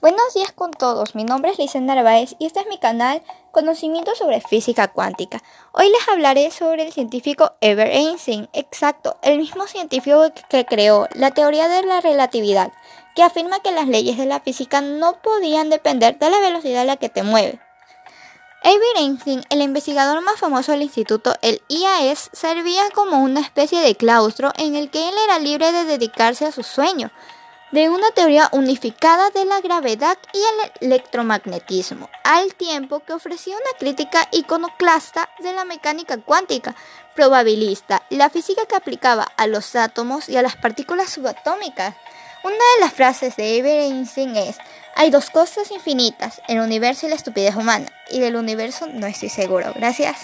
Buenos días con todos, mi nombre es Lisa Narváez y este es mi canal Conocimiento sobre Física Cuántica. Hoy les hablaré sobre el científico Albert Einstein, exacto, el mismo científico que creó la teoría de la relatividad, que afirma que las leyes de la física no podían depender de la velocidad a la que te mueves. Albert Einstein, el investigador más famoso del instituto, el IAS, servía como una especie de claustro en el que él era libre de dedicarse a su sueño de una teoría unificada de la gravedad y el electromagnetismo, al tiempo que ofrecía una crítica iconoclasta de la mecánica cuántica probabilista, la física que aplicaba a los átomos y a las partículas subatómicas. Una de las frases de Albert es, hay dos cosas infinitas, el universo y la estupidez humana, y del universo no estoy seguro. Gracias.